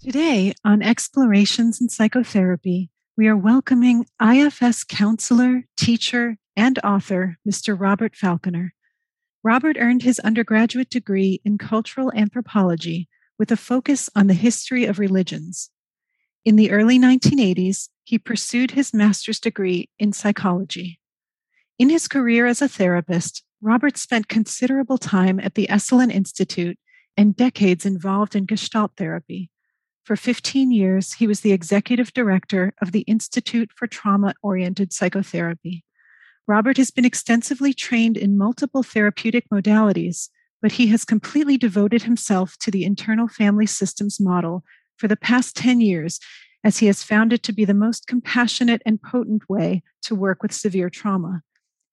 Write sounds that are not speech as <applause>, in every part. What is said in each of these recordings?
Today, on Explorations in Psychotherapy, we are welcoming IFS counselor, teacher, and author, Mr. Robert Falconer. Robert earned his undergraduate degree in cultural anthropology with a focus on the history of religions. In the early 1980s, he pursued his master's degree in psychology. In his career as a therapist, Robert spent considerable time at the Esalen Institute and decades involved in Gestalt therapy for 15 years, he was the executive director of the Institute for Trauma Oriented Psychotherapy. Robert has been extensively trained in multiple therapeutic modalities, but he has completely devoted himself to the internal family systems model for the past 10 years, as he has found it to be the most compassionate and potent way to work with severe trauma.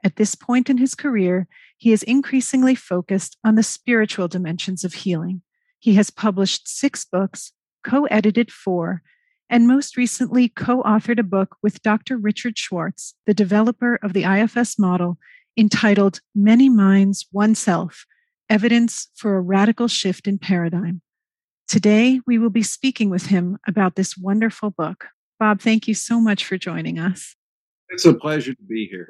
At this point in his career, he is increasingly focused on the spiritual dimensions of healing. He has published six books, co edited four, and most recently co authored a book with Dr. Richard Schwartz, the developer of the IFS model, entitled Many Minds, One Self Evidence for a Radical Shift in Paradigm. Today, we will be speaking with him about this wonderful book. Bob, thank you so much for joining us. It's a pleasure to be here.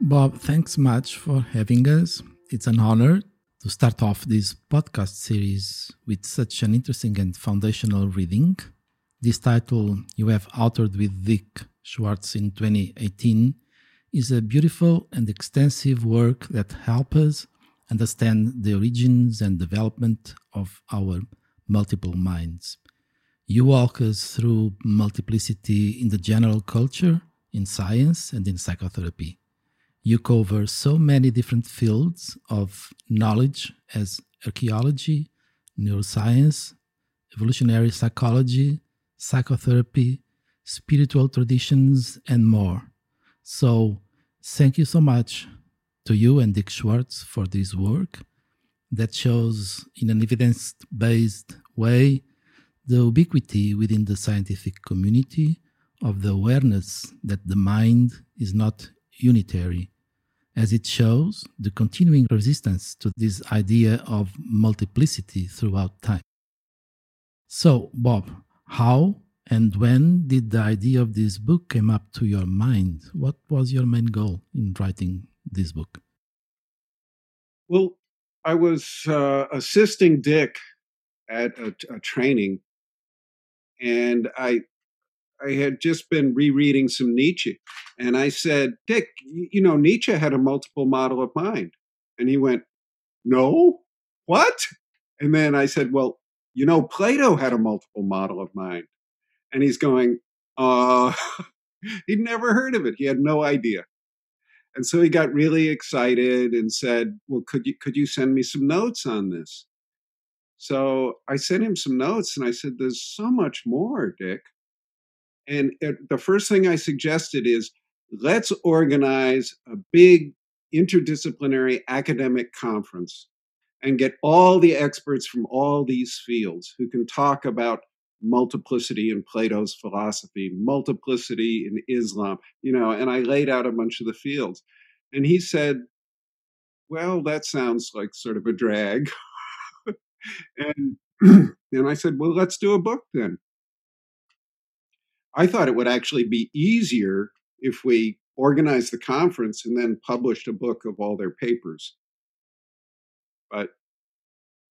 Bob, thanks much for having us. It's an honor to start off this podcast series with such an interesting and foundational reading. This title you have authored with Dick Schwartz in 2018 is a beautiful and extensive work that helps us understand the origins and development of our multiple minds. You walk us through multiplicity in the general culture, in science, and in psychotherapy you cover so many different fields of knowledge as archaeology, neuroscience, evolutionary psychology, psychotherapy, spiritual traditions, and more. So, thank you so much to you and Dick Schwartz for this work that shows, in an evidence based way, the ubiquity within the scientific community of the awareness that the mind is not unitary, as it shows the continuing resistance to this idea of multiplicity throughout time. So, Bob, how and when did the idea of this book come up to your mind? What was your main goal in writing this book? Well, I was uh, assisting Dick at a, a training, and I I had just been rereading some Nietzsche. And I said, Dick, you know, Nietzsche had a multiple model of mind. And he went, No, what? And then I said, Well, you know, Plato had a multiple model of mind. And he's going, uh, <laughs> he'd never heard of it. He had no idea. And so he got really excited and said, Well, could you could you send me some notes on this? So I sent him some notes and I said, There's so much more, Dick. And it, the first thing I suggested is let's organize a big interdisciplinary academic conference and get all the experts from all these fields who can talk about multiplicity in Plato's philosophy, multiplicity in Islam, you know, and I laid out a bunch of the fields. And he said, Well, that sounds like sort of a drag. <laughs> and <clears throat> and I said, Well, let's do a book then. I thought it would actually be easier if we organized the conference and then published a book of all their papers. But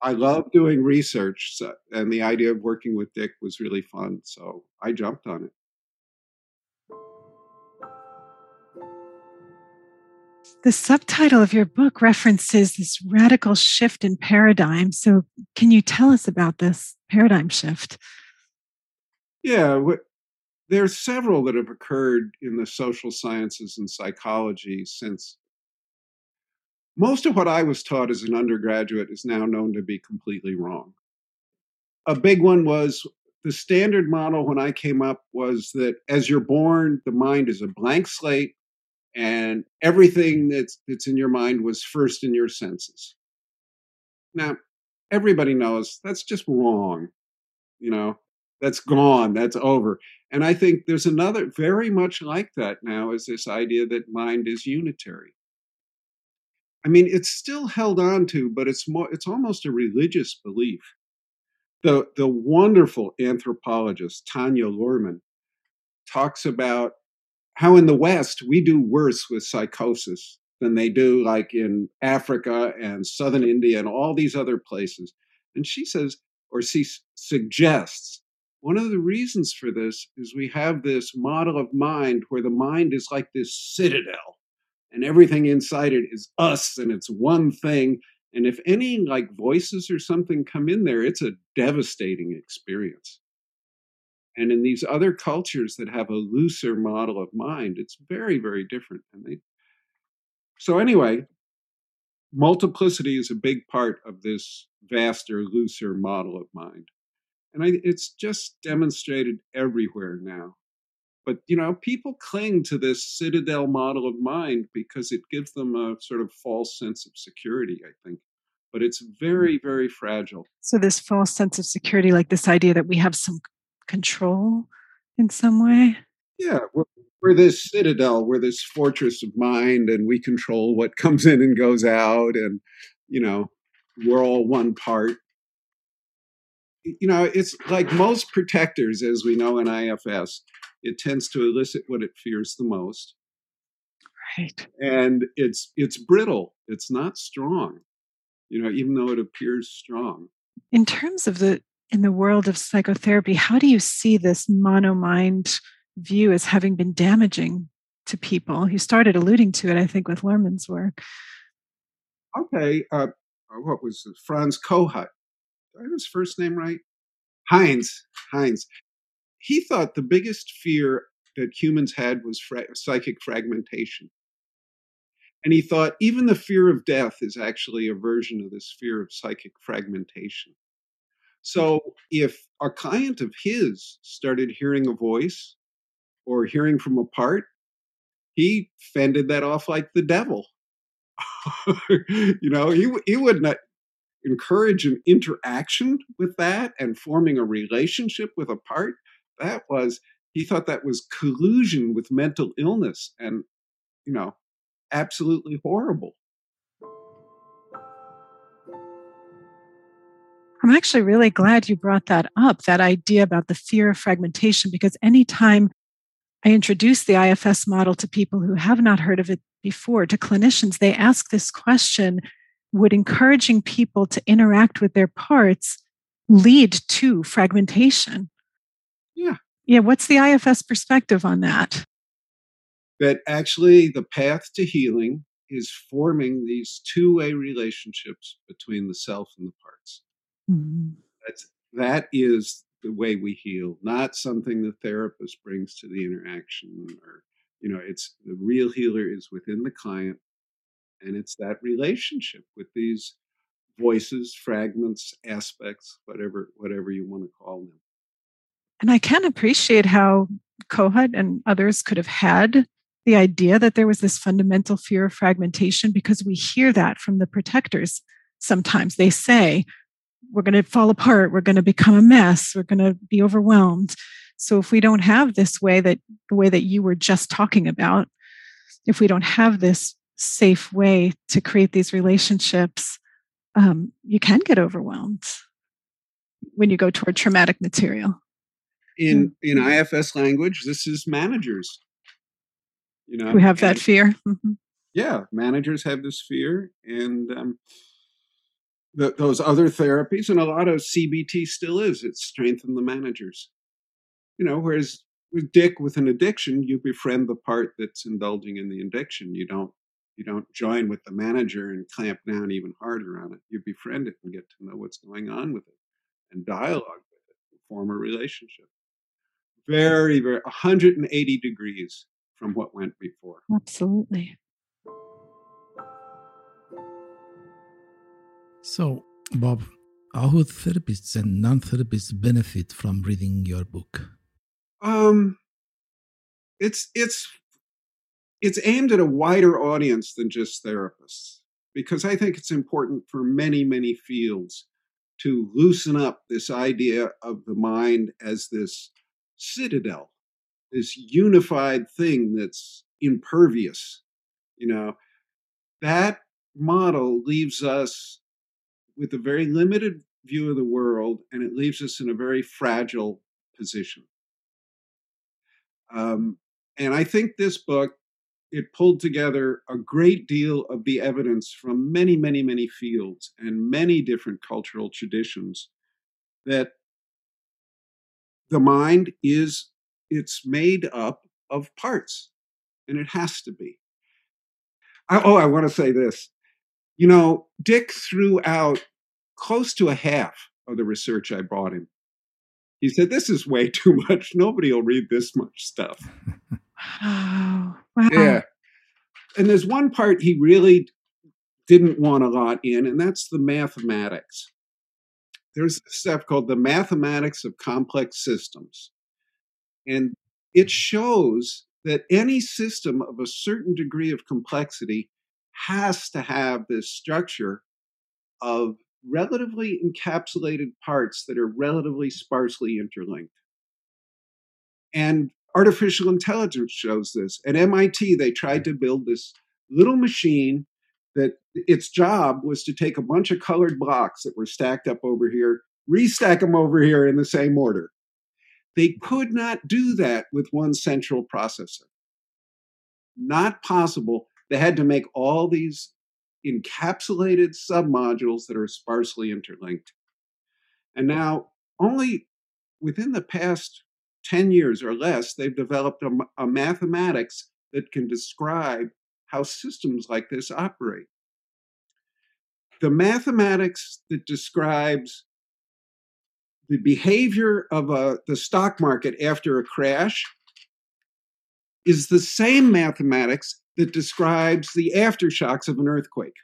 I love doing research, so, and the idea of working with Dick was really fun. So I jumped on it. The subtitle of your book references this radical shift in paradigm. So, can you tell us about this paradigm shift? Yeah, there are several that have occurred in the social sciences and psychology since most of what I was taught as an undergraduate is now known to be completely wrong. A big one was the standard model when I came up was that as you're born, the mind is a blank slate and everything that's, that's in your mind was first in your senses. Now, everybody knows that's just wrong. You know, that's gone, that's over. And I think there's another very much like that now is this idea that mind is unitary. I mean, it's still held on to, but it's more it's almost a religious belief. The, the wonderful anthropologist Tanya Luhrmann talks about how in the West we do worse with psychosis than they do like in Africa and southern India and all these other places. And she says, or she suggests, one of the reasons for this is we have this model of mind where the mind is like this citadel and everything inside it is us and it's one thing. And if any like voices or something come in there, it's a devastating experience. And in these other cultures that have a looser model of mind, it's very, very different. And they so, anyway, multiplicity is a big part of this vaster, looser model of mind. And I, it's just demonstrated everywhere now. But, you know, people cling to this citadel model of mind because it gives them a sort of false sense of security, I think. But it's hmm. very, very fragile. So, this false sense of security, like this idea that we have some control in some way? Yeah, we're, we're this citadel, we're this fortress of mind, and we control what comes in and goes out, and you know, we're all one part. You know, it's like most protectors, as we know in IFS, it tends to elicit what it fears the most. Right. And it's it's brittle. It's not strong. You know, even though it appears strong. In terms of the in the world of psychotherapy, how do you see this mono mind view as having been damaging to people. You started alluding to it, I think, with Luhrmann's work. Okay. Uh, uh what was it? Franz Kohut? I his first name right? Heinz. Heinz. He thought the biggest fear that humans had was fra- psychic fragmentation. And he thought even the fear of death is actually a version of this fear of psychic fragmentation. So if a client of his started hearing a voice or hearing from a part, he fended that off like the devil. <laughs> you know, he he would not encourage an interaction with that and forming a relationship with a part. That was he thought that was collusion with mental illness and you know, absolutely horrible. I'm actually really glad you brought that up, that idea about the fear of fragmentation, because anytime I introduce the IFS model to people who have not heard of it before, to clinicians. They ask this question Would encouraging people to interact with their parts lead to fragmentation? Yeah. Yeah. What's the IFS perspective on that? That actually the path to healing is forming these two way relationships between the self and the parts. Mm-hmm. That's, that is the way we heal, not something the therapist brings to the interaction or you know, it's the real healer is within the client and it's that relationship with these voices, fragments, aspects, whatever whatever you want to call them. And I can appreciate how Kohut and others could have had the idea that there was this fundamental fear of fragmentation because we hear that from the protectors sometimes. They say, we're going to fall apart we're going to become a mess we're going to be overwhelmed so if we don't have this way that the way that you were just talking about if we don't have this safe way to create these relationships um, you can get overwhelmed when you go toward traumatic material in in ifs language this is managers you know we have that fear mm-hmm. yeah managers have this fear and um, the, those other therapies, and a lot of CBT still is. It's strengthen the managers. You know, whereas with Dick with an addiction, you befriend the part that's indulging in the addiction. You don't you don't join with the manager and clamp down even harder on it. You befriend it and get to know what's going on with it and dialogue with it and form a relationship. Very, very 180 degrees from what went before. Absolutely. So, Bob, how would therapists and non-therapists benefit from reading your book? Um, it's it's it's aimed at a wider audience than just therapists because I think it's important for many many fields to loosen up this idea of the mind as this citadel, this unified thing that's impervious. You know, that model leaves us with a very limited view of the world, and it leaves us in a very fragile position. Um, and I think this book it pulled together a great deal of the evidence from many, many, many fields and many different cultural traditions that the mind is it's made up of parts and it has to be. I, oh i want to say this. You know dick threw out close to a half of the research i brought him. He said this is way <laughs> too much. Nobody will read this much stuff <laughs> <sighs> Wow. yeah and there's one part he really didn't want a lot in and that's the mathematics there's stuff called the mathematics of complex systems. And it shows that any system of a certain degree of complexity has to have this structure of relatively encapsulated parts that are relatively sparsely interlinked. And artificial intelligence shows this. At MIT, they tried to build this little machine that its job was to take a bunch of colored blocks that were stacked up over here, restack them over here in the same order. They could not do that with one central processor. Not possible. They had to make all these encapsulated submodules that are sparsely interlinked. And now, only within the past 10 years or less, they've developed a, a mathematics that can describe how systems like this operate. The mathematics that describes the behavior of a, the stock market after a crash is the same mathematics that describes the aftershocks of an earthquake.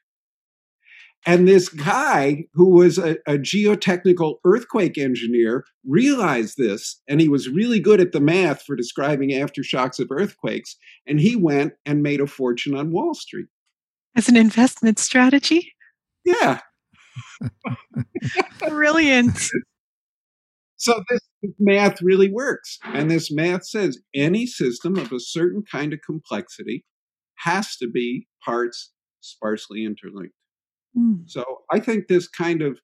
And this guy, who was a, a, geotechnical earthquake engineer, realized this, and he was really good at the math for describing aftershocks of earthquakes. And he went and made a fortune on Wall Street. As an investment strategy? Yeah. <laughs> Brilliant. So this math really works. And this math says any system of a certain kind of complexity has to be parts sparsely interlinked. Mm. So I think this kind of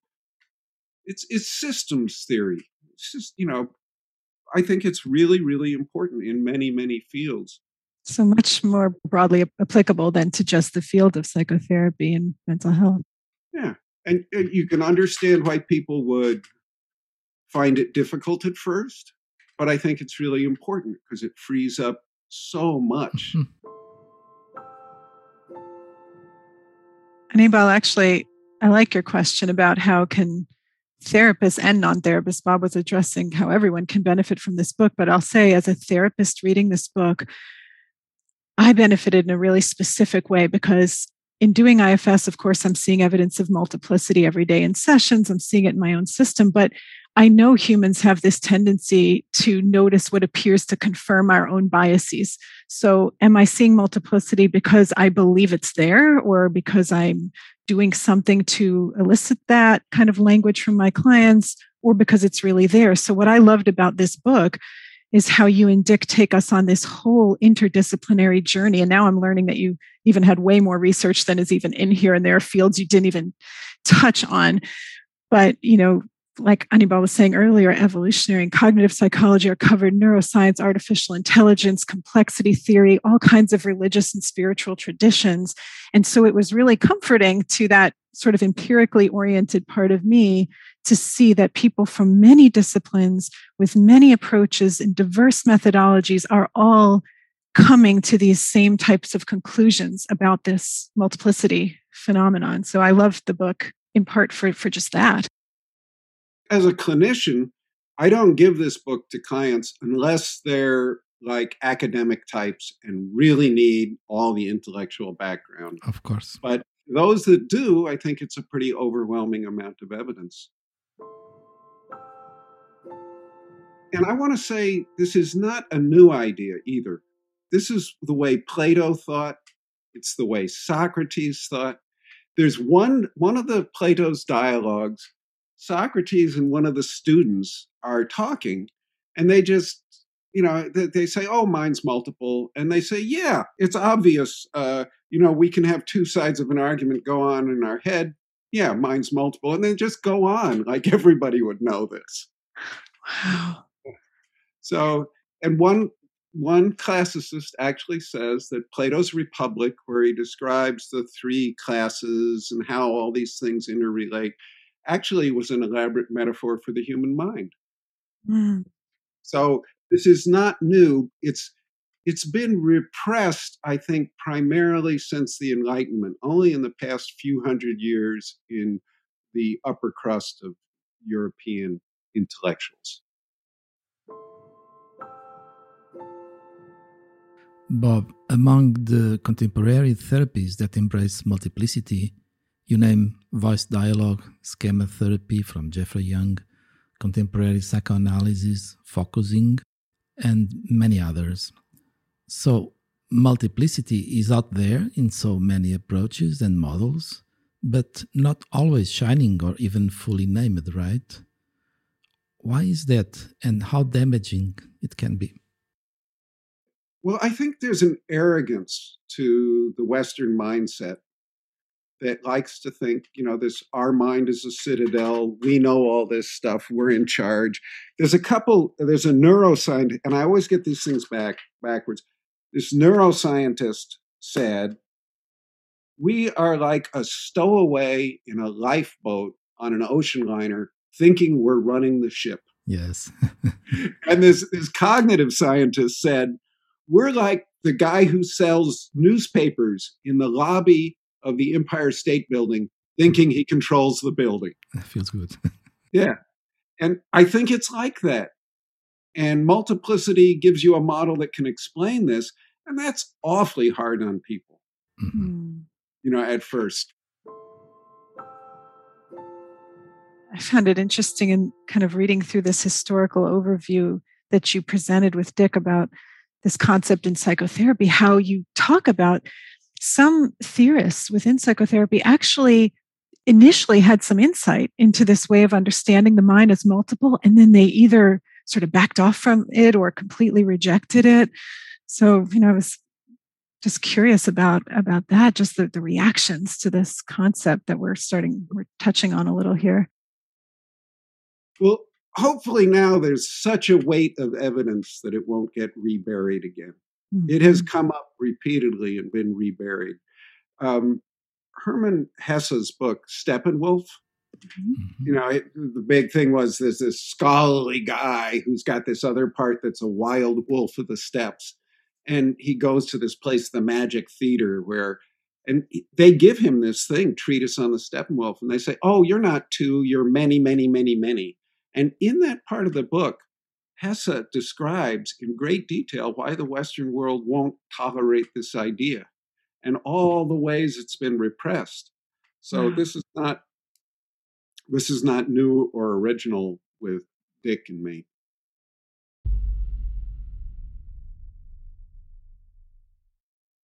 it's it's systems theory. It's just, you know, I think it's really, really important in many, many fields. So much more broadly applicable than to just the field of psychotherapy and mental health. Yeah. And, and you can understand why people would find it difficult at first, but I think it's really important because it frees up so much. Anibal, actually, I like your question about how can therapists and non-therapists bob was addressing how everyone can benefit from this book but i'll say as a therapist reading this book i benefited in a really specific way because in doing ifs of course i'm seeing evidence of multiplicity every day in sessions i'm seeing it in my own system but I know humans have this tendency to notice what appears to confirm our own biases. So, am I seeing multiplicity because I believe it's there or because I'm doing something to elicit that kind of language from my clients or because it's really there? So, what I loved about this book is how you and Dick take us on this whole interdisciplinary journey. And now I'm learning that you even had way more research than is even in here, and there are fields you didn't even touch on. But, you know, like Anibal was saying earlier, evolutionary and cognitive psychology are covered, neuroscience, artificial intelligence, complexity theory, all kinds of religious and spiritual traditions. And so it was really comforting to that sort of empirically oriented part of me to see that people from many disciplines with many approaches and diverse methodologies are all coming to these same types of conclusions about this multiplicity phenomenon. So I loved the book in part for, for just that as a clinician, I don't give this book to clients unless they're like academic types and really need all the intellectual background. Of course. But those that do, I think it's a pretty overwhelming amount of evidence. And I want to say this is not a new idea either. This is the way Plato thought, it's the way Socrates thought. There's one one of the Plato's dialogues Socrates and one of the students are talking, and they just, you know, they, they say, "Oh, mine's multiple," and they say, "Yeah, it's obvious. Uh, you know, we can have two sides of an argument go on in our head, yeah, mind's multiple, and then just go on like <laughs> everybody would know this. Wow. So, and one one classicist actually says that Plato's Republic, where he describes the three classes and how all these things interrelate, actually was an elaborate metaphor for the human mind. Mm. So this is not new. It's it's been repressed, I think, primarily since the Enlightenment, only in the past few hundred years in the upper crust of European intellectuals. Bob, among the contemporary therapies that embrace multiplicity, you name voice dialogue, schema therapy from Jeffrey Young, contemporary psychoanalysis, focusing, and many others. So, multiplicity is out there in so many approaches and models, but not always shining or even fully named, right? Why is that, and how damaging it can be? Well, I think there's an arrogance to the Western mindset that likes to think, you know, this our mind is a citadel. We know all this stuff. We're in charge. There's a couple. There's a neuroscientist, and I always get these things back backwards. This neuroscientist said, "We are like a stowaway in a lifeboat on an ocean liner, thinking we're running the ship." Yes. <laughs> and this this cognitive scientist said, "We're like." The guy who sells newspapers in the lobby of the Empire State Building thinking he controls the building. <laughs> That feels good. <laughs> yeah. And I think it's like that. And multiplicity gives you a model that can explain this. And that's awfully hard on people, Mm. you know, at first. I found it interesting in kind of reading through this historical overview that you presented with Dick about this concept in psychotherapy, how you talk about some theorists within psychotherapy actually initially had some insight into this way of understanding the mind as multiple, and then they either sort of backed off from it or completely rejected it. So, you know, I was just curious about about that, just the, the reactions to this concept that we're starting, we're touching on a little here. Well, hopefully now there's such a weight of evidence that it won't get reburied again. It has come up repeatedly and been reburied. Um, Hermann Hesse's book, Steppenwolf, Mm-hmm. you know, it, the big thing was there's this scholarly guy who's got this other part that's a wild wolf of the steppes. And he goes to this place, the Magic Theater, where, and they give him this thing, Treatise on the Steppenwolf. And they say, oh, you're not two, you're many, many, many, many. And in that part of the book, Hesse describes in great detail why the Western world won't tolerate this idea and all the ways it's been repressed. So Wow. this is not this is not new or original with Dick and me.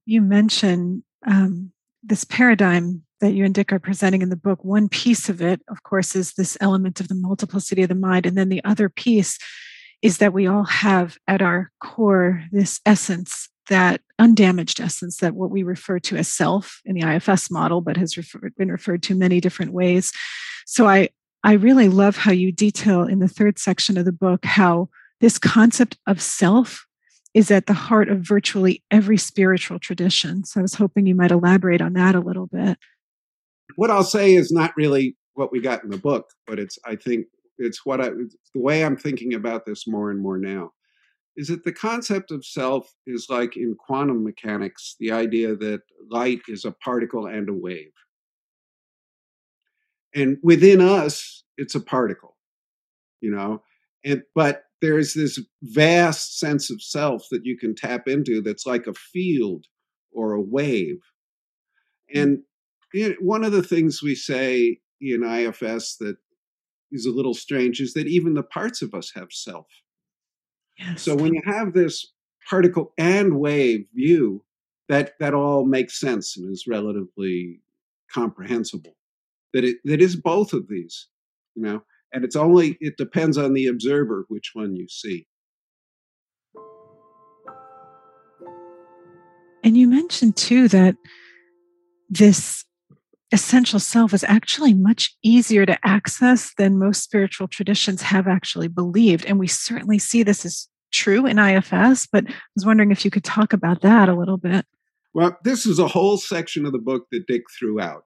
you mentioned um, this paradigm that you and Dick are presenting in the book. One piece of it, of course, is this element of the multiplicity of the mind. And then the other piece is that we all have at our core this essence, that undamaged essence, that what we refer to as self in the IFS model, but has refer- been referred to many different ways. So I, I really love how you detail in the third section of the book how this concept of self is at the heart of virtually every spiritual tradition. So I was hoping you might elaborate on that a little bit. What I'll say is not really what we got in the book, but it's I think it's what I the way I'm thinking about this more and more now is that the concept of self is like in quantum mechanics, the idea that light is a particle and a wave. And within us, it's a particle, you know, and but there's this vast sense of self that you can tap into that's like a field or a wave. Mm. And you know, one of the things we say in IFS that is a little strange is that even the parts of us have self. Yes. So when you have this particle and wave view, that that all makes sense and is relatively comprehensible. That it that is both of these, you know, and it's only it depends on the observer which one you see. And you mentioned too that this essential self is actually much easier to access than most spiritual traditions have actually believed. And we certainly see this as true in IFS, but I was wondering if you could talk about that a little bit. Well, this is a whole section of the book that Dick threw out.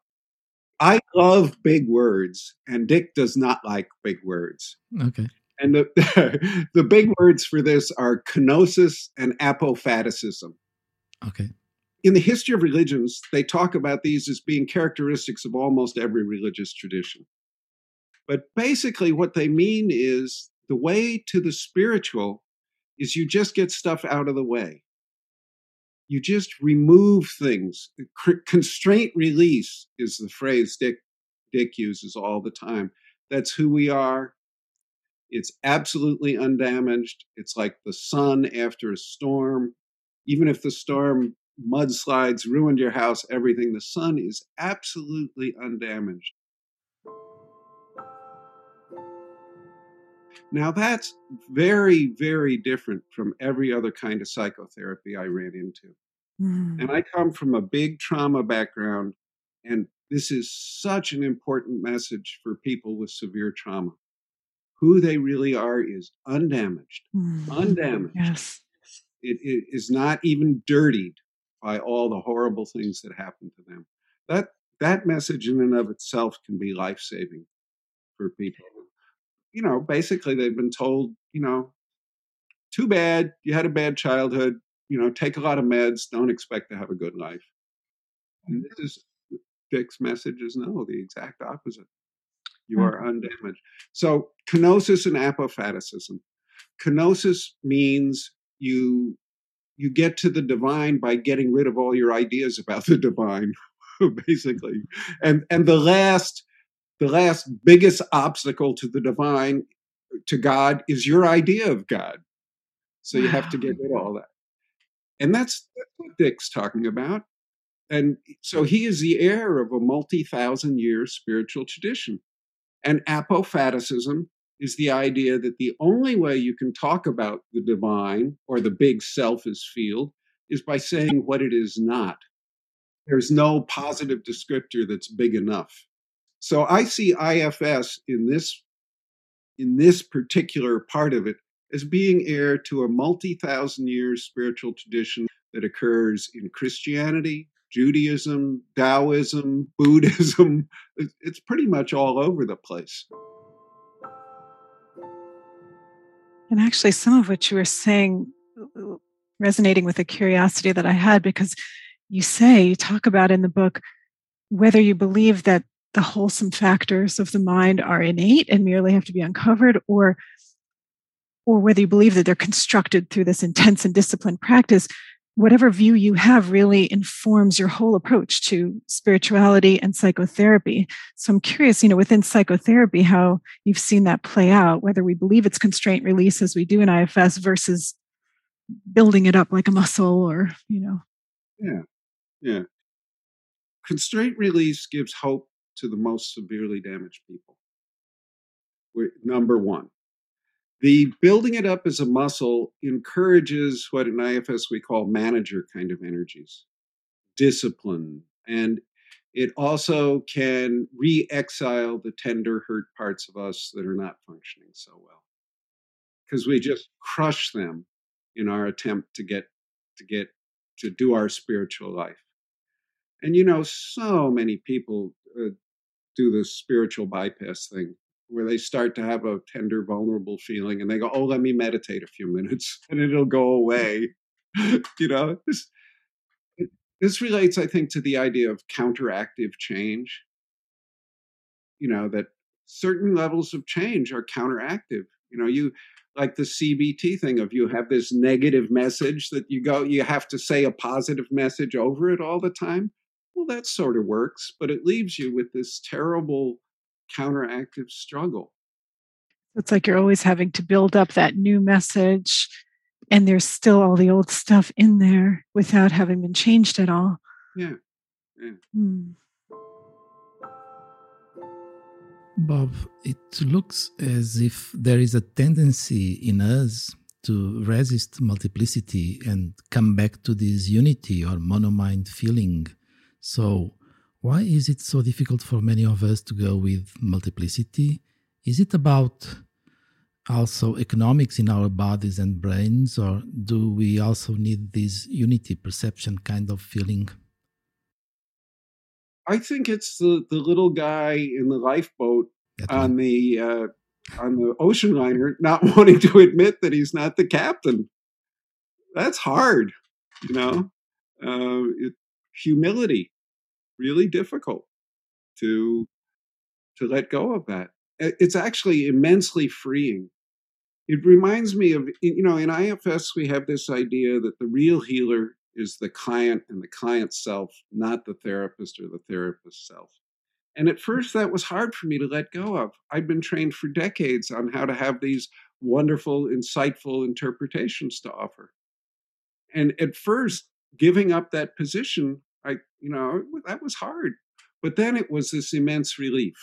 I love big words, and Dick does not like big words. Okay. And the, <laughs> the big words for this are kenosis and apophaticism. Okay. In the history of religions, they talk about these as being characteristics of almost every religious tradition. But basically, what they mean is the way to the spiritual is you just get stuff out of the way. You just remove things. Constraint release is the phrase Dick, Dick uses all the time. That's who we are. It's absolutely undamaged. It's like the sun after a storm. Even if the storm mudslides ruined your house, everything, the sun is absolutely undamaged. Now, that's very, very different from every other kind of psychotherapy I ran into. Mm. And I come from a big trauma background, and this is such an important message for people with severe trauma. Who they really are is undamaged, mm. undamaged. Yes. It, it is not even dirtied by all the horrible things that happen to them. That that message in and of itself can be life saving for people you know, basically they've been told, you know, too bad, you had a bad childhood, you know, take a lot of meds, don't expect to have a good life. And this is Dick's message is no, the exact opposite. You mm. are undamaged. So kenosis and apophaticism. Kenosis means you you get to the divine by getting rid of all your ideas about the divine, <laughs> basically. And and the last the last biggest obstacle to the divine, to God, is your idea of God. So you have to get rid of all that. And that's, that's what Dick's talking about. And so he is the heir of a multi thousand year spiritual tradition. And apophaticism is the idea that the only way you can talk about the divine or the big self as field is by saying what it is not. There's no positive descriptor that's big enough. So I see IFS in this in this particular part of it as being heir to a multi-thousand year spiritual tradition that occurs in Christianity, Judaism, Taoism, <laughs> Buddhism. It's pretty much all over the place. And actually, some of what you were saying resonating with a curiosity that I had because you say, you talk about in the book, whether you believe that the wholesome factors of the mind are innate and merely have to be uncovered or or whether you believe that they're constructed through this intense and disciplined practice whatever view you have really informs your whole approach to spirituality and psychotherapy so i'm curious you know within psychotherapy how you've seen that play out whether we believe it's constraint release as we do in ifs versus building it up like a muscle or you know yeah yeah constraint release gives hope to the most severely damaged people. Number one. The building it up as a muscle encourages what in IFS we call manager kind of energies, discipline, and it also can re exile the tender, hurt parts of us that are not functioning so well. Because we just crush them in our attempt to get to get to do our spiritual life. And you know, so many people uh, do this spiritual bypass thing where they start to have a tender, vulnerable feeling and they go, Oh, let me meditate a few minutes <laughs> and it'll go away. <laughs> you know, this, this relates, I think, to the idea of counteractive change. You know, that certain levels of change are counteractive. You know, you like the CBT thing of you have this negative message that you go, you have to say a positive message over it all the time well, that sort of works, but it leaves you with this terrible counteractive struggle. It's like you're always having to build up that new message, and there's still all the old stuff in there without having been changed at all. Yeah. yeah. Hmm. Bob, it looks as if there is a tendency in us to resist multiplicity and come back to this unity or monomind feeling so, Why is it so difficult for many of us to go with multiplicity? Is it about also economics in our bodies and brains, or do we also need this unity perception kind of feeling? I think it's the, the little guy in the lifeboat on the uh, on the ocean liner not <laughs> wanting to admit that he's not the captain. That's hard, you know. Uh, it, humility really difficult to to let go of that. It's actually immensely freeing. It reminds me of you know in IFS we have this idea that the real healer is the client and the client self, not the therapist or the therapist self. And at hmm. first, that was hard for me to let go of. I'd been trained for decades on how to have these wonderful, insightful interpretations to offer. And at first, giving up that position I, you know, that was hard. But then it was this immense relief.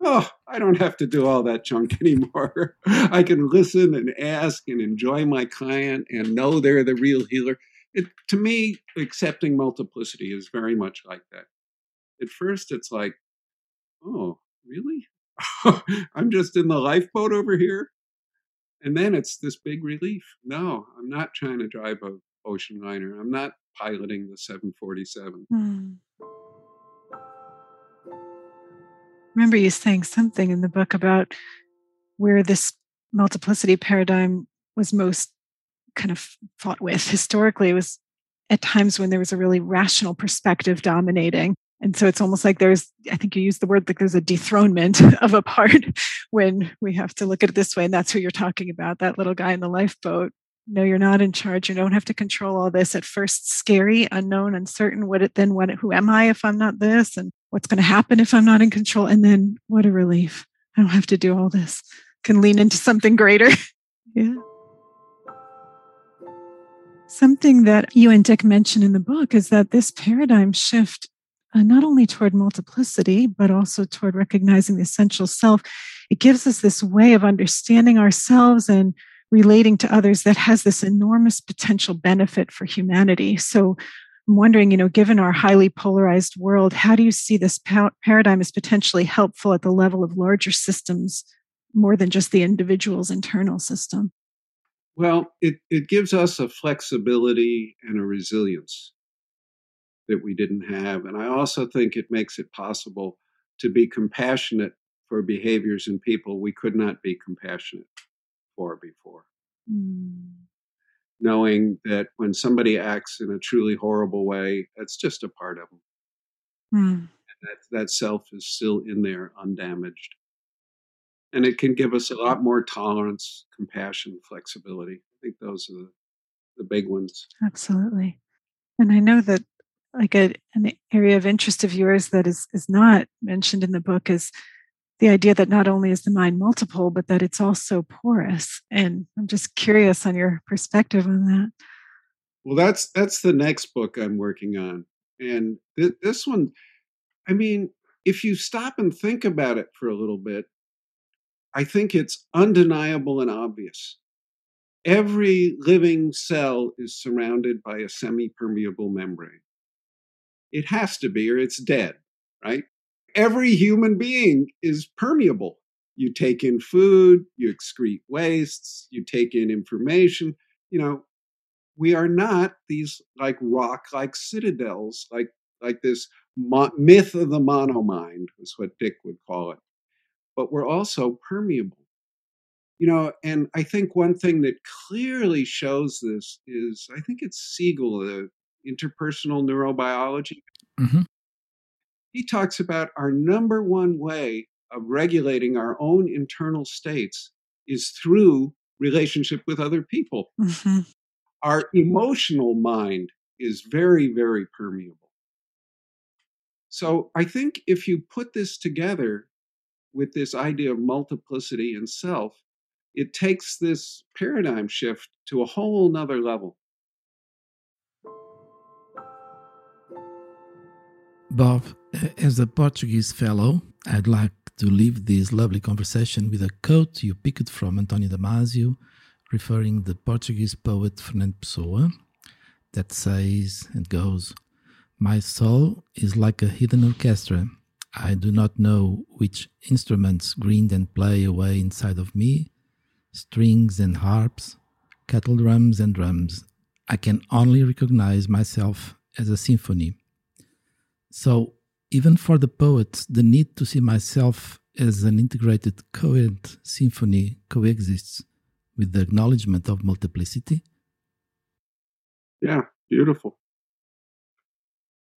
Oh, I don't have to do all that junk <laughs> anymore. I can listen and ask and enjoy my client and know they're the real healer. It, to me, accepting multiplicity is very much like that. At first, it's like, oh, really? <laughs> I'm just in the lifeboat over here. And then it's this big relief. No, I'm not trying to drive a ocean liner. I'm not piloting the 747. Mm. Remember you saying something in the book about where this multiplicity paradigm was most kind of fought with historically it was at times when there was a really rational perspective dominating and so it's almost like there's i think you used the word like there's a dethronement <laughs> of a part when we have to look at it this way and that's who you're talking about that little guy in the lifeboat no you're not in charge. You don't have to control all this. At first scary unknown uncertain. What it then what who am i if i'm not this? And what's going to happen if i'm not in control? And then what a relief. I don't have to do all this. Can lean into something greater. <laughs> Yeah. Something that you and dick mention in the book is that this paradigm shift uh, not only toward multiplicity but also toward recognizing the essential self it gives us this way of understanding ourselves and relating to others that has this enormous potential benefit for humanity. So I'm wondering, you know, given our highly polarized world, how do you see this pa- paradigm as potentially helpful at the level of larger systems more than just the individual's internal system? Well, it, it gives us a flexibility and a resilience that we didn't have. And I also think it makes it possible to be compassionate for behaviors in people we could not be compassionate for before. Mm. Knowing that when somebody acts in a truly horrible way, that's just a part of them. Mm. that, that self is still in there undamaged. And it can give us a lot more tolerance, compassion, flexibility. I think those are the, the big ones. Absolutely. And I know that like a, an area of interest of yours that is, is not mentioned in the book is the idea that not only is the mind multiple, but that it's also porous. And I'm just curious on your perspective on that. Well, that's that's the next book I'm working on, and th- this one, I mean, if you stop and think about it for a little bit, I think it's undeniable and obvious. Every living cell is surrounded by a semi-permeable membrane. It has to be, or it's dead, right? Every human being is permeable. You take in food, you excrete wastes, you take in information. You know, we are not these like rock like citadels, like like this mo- myth of the monomind is what Dick would call it. But we're also permeable. You know, and I think one thing that clearly shows this is I think it's Siegel, the interpersonal neurobiology. Mm-hmm he talks about our number one way of regulating our own internal states is through relationship with other people. Mm-hmm. Our emotional mind is very, very permeable. So I think if you put this together with this idea of multiplicity and self, it takes this paradigm shift to a whole nother level. Bob, uh, as a Portuguese fellow, I'd like to leave this lovely conversation with a quote you picked from António Damasio, referring the Portuguese poet Fernando Pessoa, that says and goes, My soul is like a hidden orchestra. I do not know which instruments grind and play away inside of me strings and harps, kettle drums and drums. I can only recognize myself as a symphony. So, even for the poet, the need to see myself as an integrated coed symphony coexists with the acknowledgement of multiplicity. Yeah, beautiful.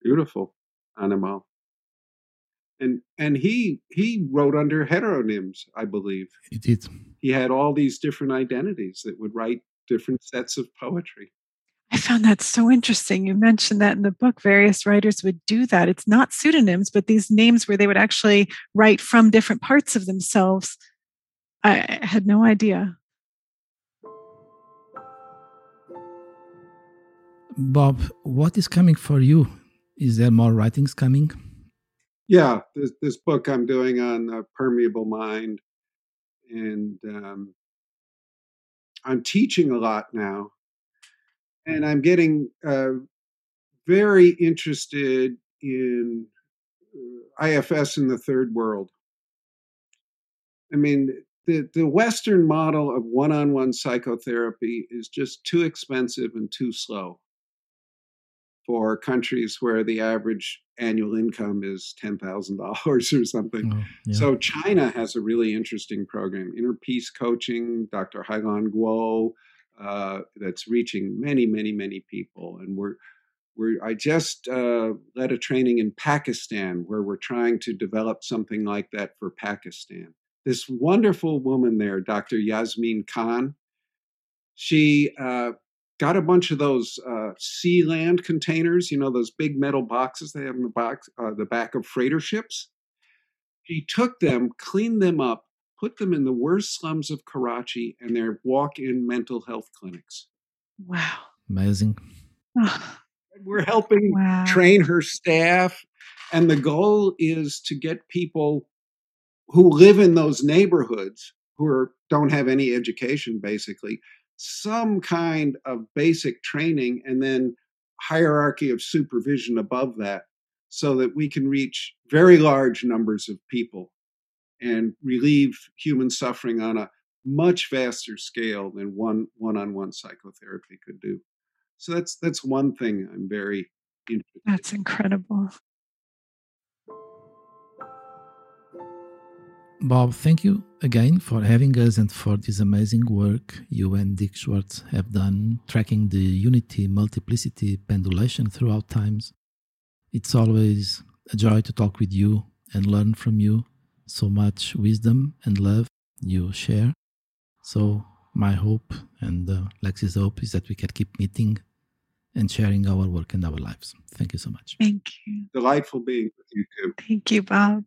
Beautiful animal. And and he he wrote under heteronyms, I believe. He did. He had all these different identities that would write different sets of poetry. I found that so interesting. You mentioned that in the book, various writers would do that. It's not pseudonyms, but these names where they would actually write from different parts of themselves. I had no idea. Bob, what is coming for you? Is there more writings coming? Yeah, this, this book I'm doing on the permeable mind, and um, I'm teaching a lot now and I'm getting uh, very interested in uh, IFS in the third world. I mean, the, the Western model of one on one psychotherapy is just too expensive and too slow for countries where the average annual income is $10,000 <laughs> or something. Oh, yeah. So China has a really interesting program, Inner Peace Coaching, Dr. Hailan Guo, uh, that's reaching many, many, many people. And we're, we're I just uh, led a training in Pakistan where we're trying to develop something like that for Pakistan. This wonderful woman there, Dr. Yasmin Khan, she uh, got a bunch of those uh, Sealand containers, you know, those big metal boxes they have in the box, uh, the back of freighter ships. She took them, cleaned them up, put them in the worst slums of Karachi and their walk in mental health clinics. Wow. Amazing. We're helping <sighs> wow. train her staff. And the goal is to get people who live in those neighborhoods who are, don't have any education, basically, some kind of basic training and then hierarchy of supervision above that so that we can reach very large numbers of people and relieve human suffering on a much faster scale than one one-on-one psychotherapy could do. So that's that's one thing I'm very interested. That's incredible. Bob, thank you again for having us and for this amazing work you and Dick Schwartz have done tracking the unity multiplicity pendulation throughout times. It's always a joy to talk with you and learn from you so much wisdom and love you share. So, my hope and uh, Lexi's hope is that we can keep meeting and sharing our work and our lives. Thank you so much. Thank you. Delightful being with you too. Thank you, Bob.